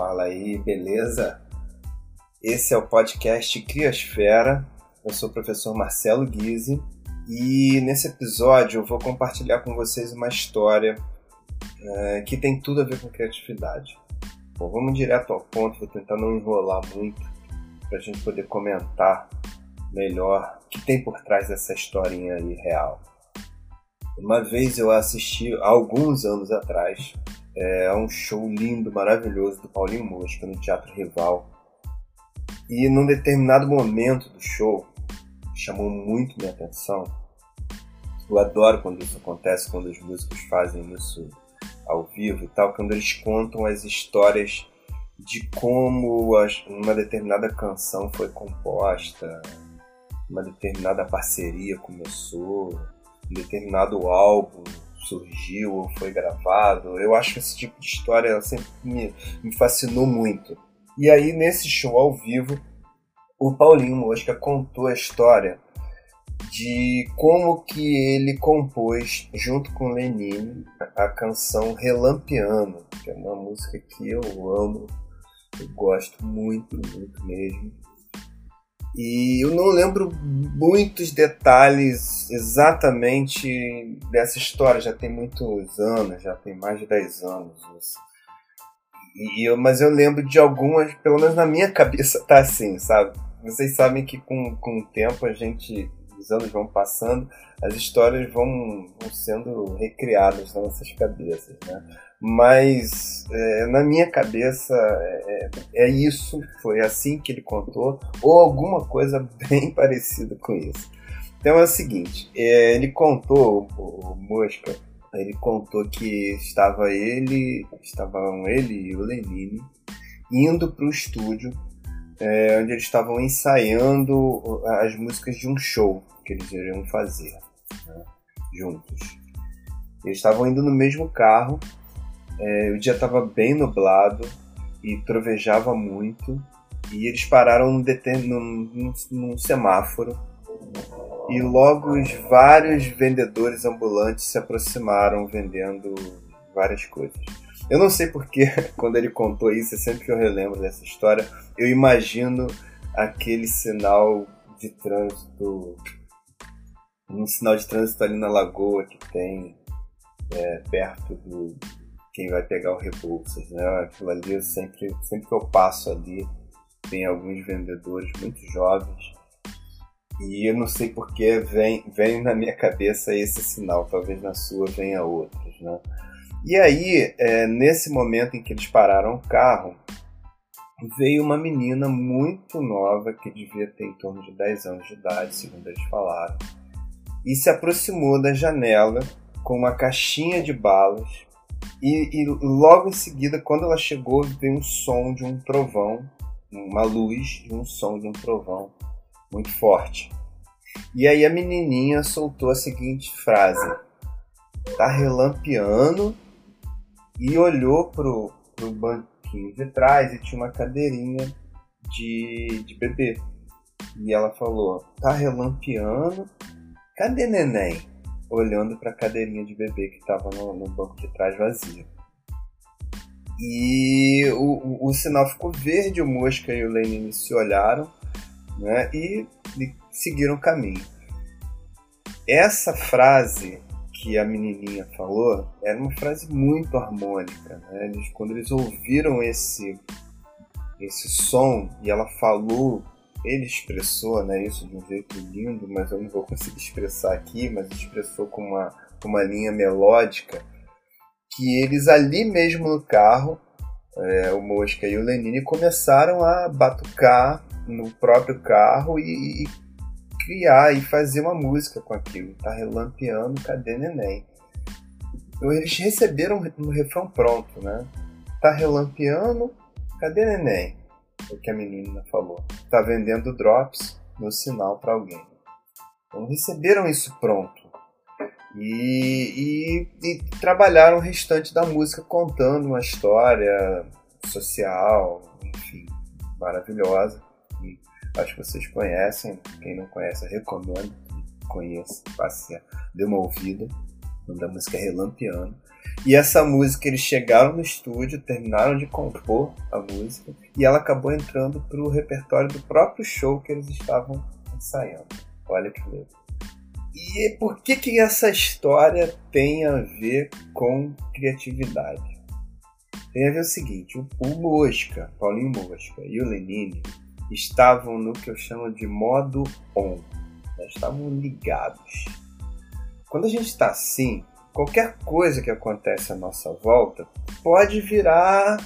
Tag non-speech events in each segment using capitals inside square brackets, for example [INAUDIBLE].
Fala aí, beleza? Esse é o podcast Criosfera. Eu sou o professor Marcelo Guise e nesse episódio eu vou compartilhar com vocês uma história é, que tem tudo a ver com criatividade. Bom, vamos direto ao ponto, vou tentar não enrolar muito para a gente poder comentar melhor o que tem por trás dessa historinha aí real. Uma vez eu assisti, alguns anos atrás, é um show lindo, maravilhoso do Paulinho Mosca no Teatro Rival. E num determinado momento do show, chamou muito minha atenção. Eu adoro quando isso acontece, quando os músicos fazem isso ao vivo e tal, quando eles contam as histórias de como uma determinada canção foi composta, uma determinada parceria começou, um determinado álbum surgiu ou foi gravado. Eu acho que esse tipo de história sempre me, me fascinou muito. E aí, nesse show ao vivo, o Paulinho Mosca contou a história de como que ele compôs, junto com Lenine, a canção Relampiano, que é uma música que eu amo, eu gosto muito, muito mesmo. E eu não lembro muitos detalhes exatamente dessa história, já tem muitos anos, já tem mais de 10 anos. E eu, mas eu lembro de algumas, pelo menos na minha cabeça tá assim, sabe? Vocês sabem que com, com o tempo a gente os anos vão passando, as histórias vão, vão sendo recriadas nas nossas cabeças, né? Mas é, na minha cabeça é, é, é, isso, foi assim que ele contou, ou alguma coisa [LAUGHS] bem parecida com isso. Então é o seguinte, é, ele contou, o, Mosca, ele contou que estava ele, estavam ele e o Lenine indo para o estúdio é, onde eles estavam ensaiando as músicas de um show que eles iriam fazer né, juntos. Eles estavam indo no mesmo carro, é, o dia estava bem nublado e trovejava muito, e eles pararam num, num, num semáforo e logo os vários vendedores ambulantes se aproximaram vendendo várias coisas. Eu não sei porque, [LAUGHS] quando ele contou isso, sempre que eu relembro dessa história, eu imagino aquele sinal de trânsito, um sinal de trânsito ali na lagoa que tem é, perto do quem vai pegar o Rebouças, né? Aquilo ali, eu sempre, sempre que eu passo ali, tem alguns vendedores muito jovens e eu não sei porque vem, vem na minha cabeça esse sinal, talvez na sua venha outros, né? E aí, é, nesse momento em que eles pararam o carro, veio uma menina muito nova, que devia ter em torno de 10 anos de idade, segundo eles falaram, e se aproximou da janela com uma caixinha de balas. E, e logo em seguida, quando ela chegou, veio um som de um trovão, uma luz e um som de um trovão muito forte. E aí a menininha soltou a seguinte frase: Tá relampeando e olhou pro, pro banquinho de trás e tinha uma cadeirinha de, de bebê. E ela falou: tá relampeando, cadê neném? Olhando para a cadeirinha de bebê que estava no, no, banco de trás vazio. E o, o, o, sinal ficou verde, o Mosca e o Lenin se olharam né, e, e seguiram o caminho. Essa frase que a menininha falou era uma frase muito harmônica. Né? Eles, quando eles ouviram esse, esse som e ela falou, ele expressou né, isso de um jeito lindo, mas eu não vou conseguir expressar aqui, mas expressou com uma, com uma linha melódica, que eles ali mesmo no carro, é, o Mosca e o Lenine, começaram a batucar no próprio carro e, e criar e fazer uma música com aquilo. Tá relampeando, cadê neném? Eles receberam um refrão pronto, né? Tá relampeando, cadê neném? O que a menina falou. Tá vendendo drops no sinal para alguém. Então receberam isso pronto. E, e, e, trabalharam o restante da música contando uma história social, enfim, maravilhosa. E Acho que vocês conhecem. Quem não conhece, eu recomendo que conheça, passe, dê uma ouvida. quando a música é Relampiano. E essa música eles chegaram no estúdio, terminaram de compor a música e ela acabou entrando para o repertório do próprio show que eles estavam ensaiando. Olha que legal. E por que que essa história tem a ver com criatividade? Tem a ver o seguinte, o, Mosca, Paulinho Mosca e o Lenine estavam no que eu chamo de modo on. Né? Estavam ligados. Quando a gente está assim, qualquer coisa que acontece à nossa volta pode virar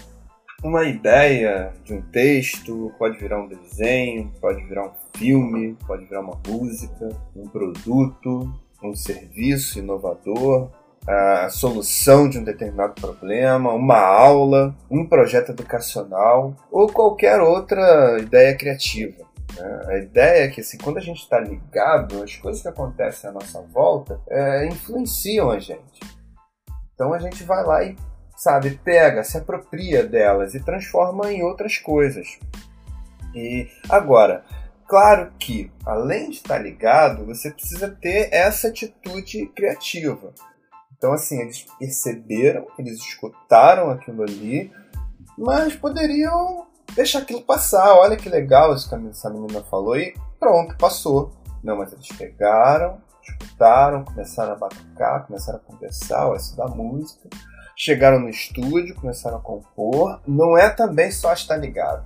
uma ideia de um texto, pode virar um desenho, pode virar um filme, pode virar uma música, um produto, um serviço inovador, a solução de um determinado problema, uma aula, um projeto educacional ou qualquer outra ideia criativa. Né? A ideia é que assim, quando a gente está ligado, as coisas que acontecem à nossa volta é, influenciam a gente. Então a gente vai lá e, sabe, pega, se apropria delas e transforma em outras coisas. E agora, claro que, além de estar ligado, você precisa ter essa atitude criativa. Então, assim, eles perceberam, eles escutaram aquilo ali, mas poderiam deixar aquilo passar. Olha que legal isso que essa menina falou e pronto, passou. Não, mas eles pegaram, escutaram, começaram a batucar, começaram a conversar, a estudar música, chegaram no estúdio, começaram a compor. Não é também só estar ligado.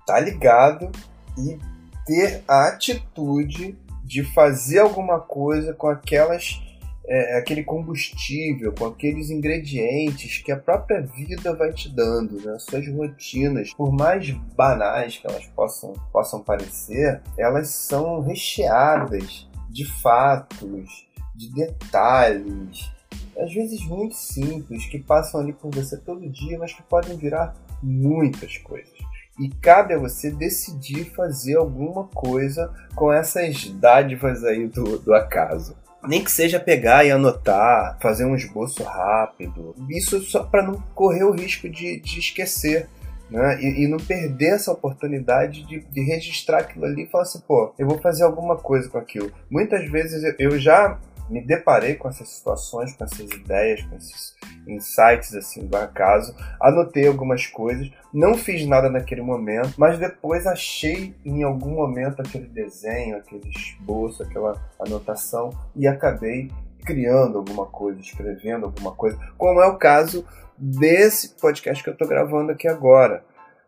Estar ligado e ter a atitude de fazer alguma coisa com aquelas é, é, aquele combustível, com aqueles ingredientes que a própria vida vai te dando, né? Suas rotinas, por mais banais que elas possam, possam parecer, elas são recheadas de fatos, de detalhes, às vezes muito simples, que passam ali por você todo dia, mas que podem virar muitas coisas. E cabe a você decidir fazer alguma coisa com essas dádivas aí do, do acaso nem que seja pegar e anotar, fazer um esboço rápido. Isso só para não correr o risco de, de esquecer. Né? E, e, não perder essa oportunidade de, de, registrar aquilo ali e falar assim, pô, eu vou fazer alguma coisa com aquilo. Muitas vezes eu já me deparei com essas situações, com essas ideias, com esses insights assim do acaso, anotei algumas coisas, não fiz nada naquele momento, mas depois achei em algum momento aquele desenho, aquele esboço, aquela anotação e acabei criando alguma coisa, escrevendo alguma coisa, como é o caso desse podcast que eu estou gravando aqui agora.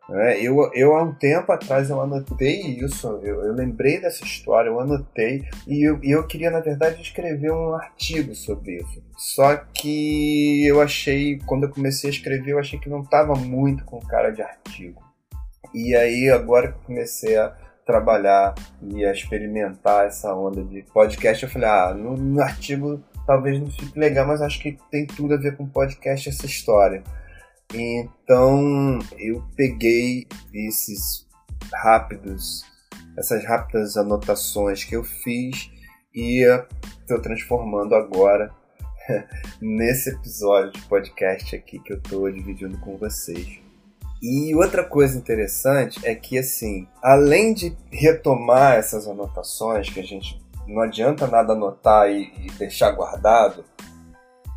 É, eu, eu, há um tempo atrás, eu anotei isso, eu, eu lembrei dessa história, eu anotei, e eu, eu, queria, na verdade, escrever um artigo sobre isso. Só que eu achei, quando eu comecei a escrever, eu achei que não estava muito com cara de artigo. E aí, agora que eu comecei a trabalhar e a experimentar essa onda de podcast, eu falei, ah, no, no artigo talvez não fique legal, mas acho que tem tudo a ver com podcast essa história. Então eu peguei esses rápidos, essas rápidas anotações que eu fiz e estou transformando agora [LAUGHS] nesse episódio de podcast aqui que eu estou dividindo com vocês. E outra coisa interessante é que, assim, além de retomar essas anotações, que a gente não adianta nada anotar e, e deixar guardado,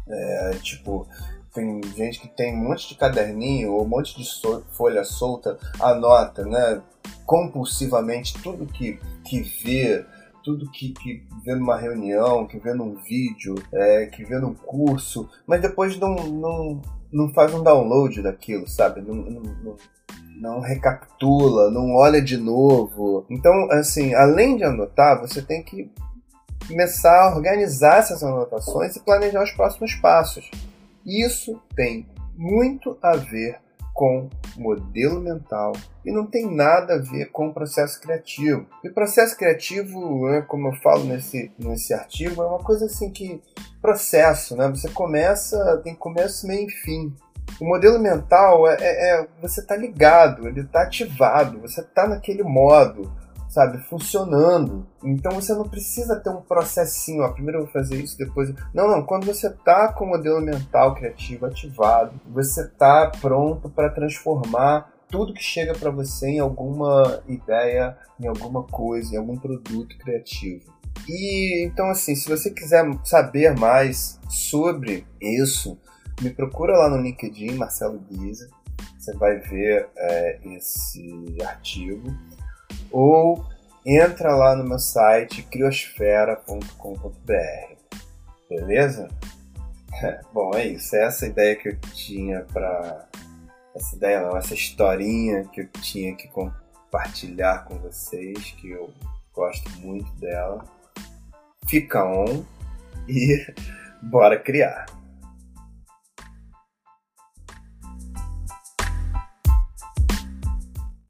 é, tipo, tem gente que tem um monte de caderninho ou um monte de folha solta, anota, né? Compulsivamente tudo que, que vê, tudo que, que vê numa reunião, que vê num vídeo, é, que vê num curso, mas depois não, não, não faz um download daquilo, sabe? Não, não, não, não recapitula, não olha de novo. Então, assim, além de anotar, você tem que começar a organizar essas anotações e planejar os próximos passos. Isso tem muito a ver com modelo mental e não tem nada a ver com o processo criativo. E o processo criativo, né, como eu falo nesse, nesse artigo, é uma coisa assim que processo, né? Você começa, tem começo, meio e fim. O modelo mental é, é, é você está ligado, ele está ativado, você está naquele modo sabe, funcionando. Então você não precisa ter um processinho, ó, primeiro eu vou fazer isso, depois. Não, não, quando você tá com o modelo mental criativo ativado, você tá pronto para transformar tudo que chega para você em alguma ideia, em alguma coisa, em algum produto criativo. E então assim, se você quiser saber mais sobre isso, me procura lá no LinkedIn, Marcelo Guise, você vai ver é, esse artigo, ou entra lá no meu site criosfera.com.br, beleza? [LAUGHS] Bom, é isso, é essa ideia que eu tinha para essa ideia não, essa historinha que eu tinha que compartilhar com vocês, que eu gosto muito dela. Fica on e [LAUGHS] bora criar!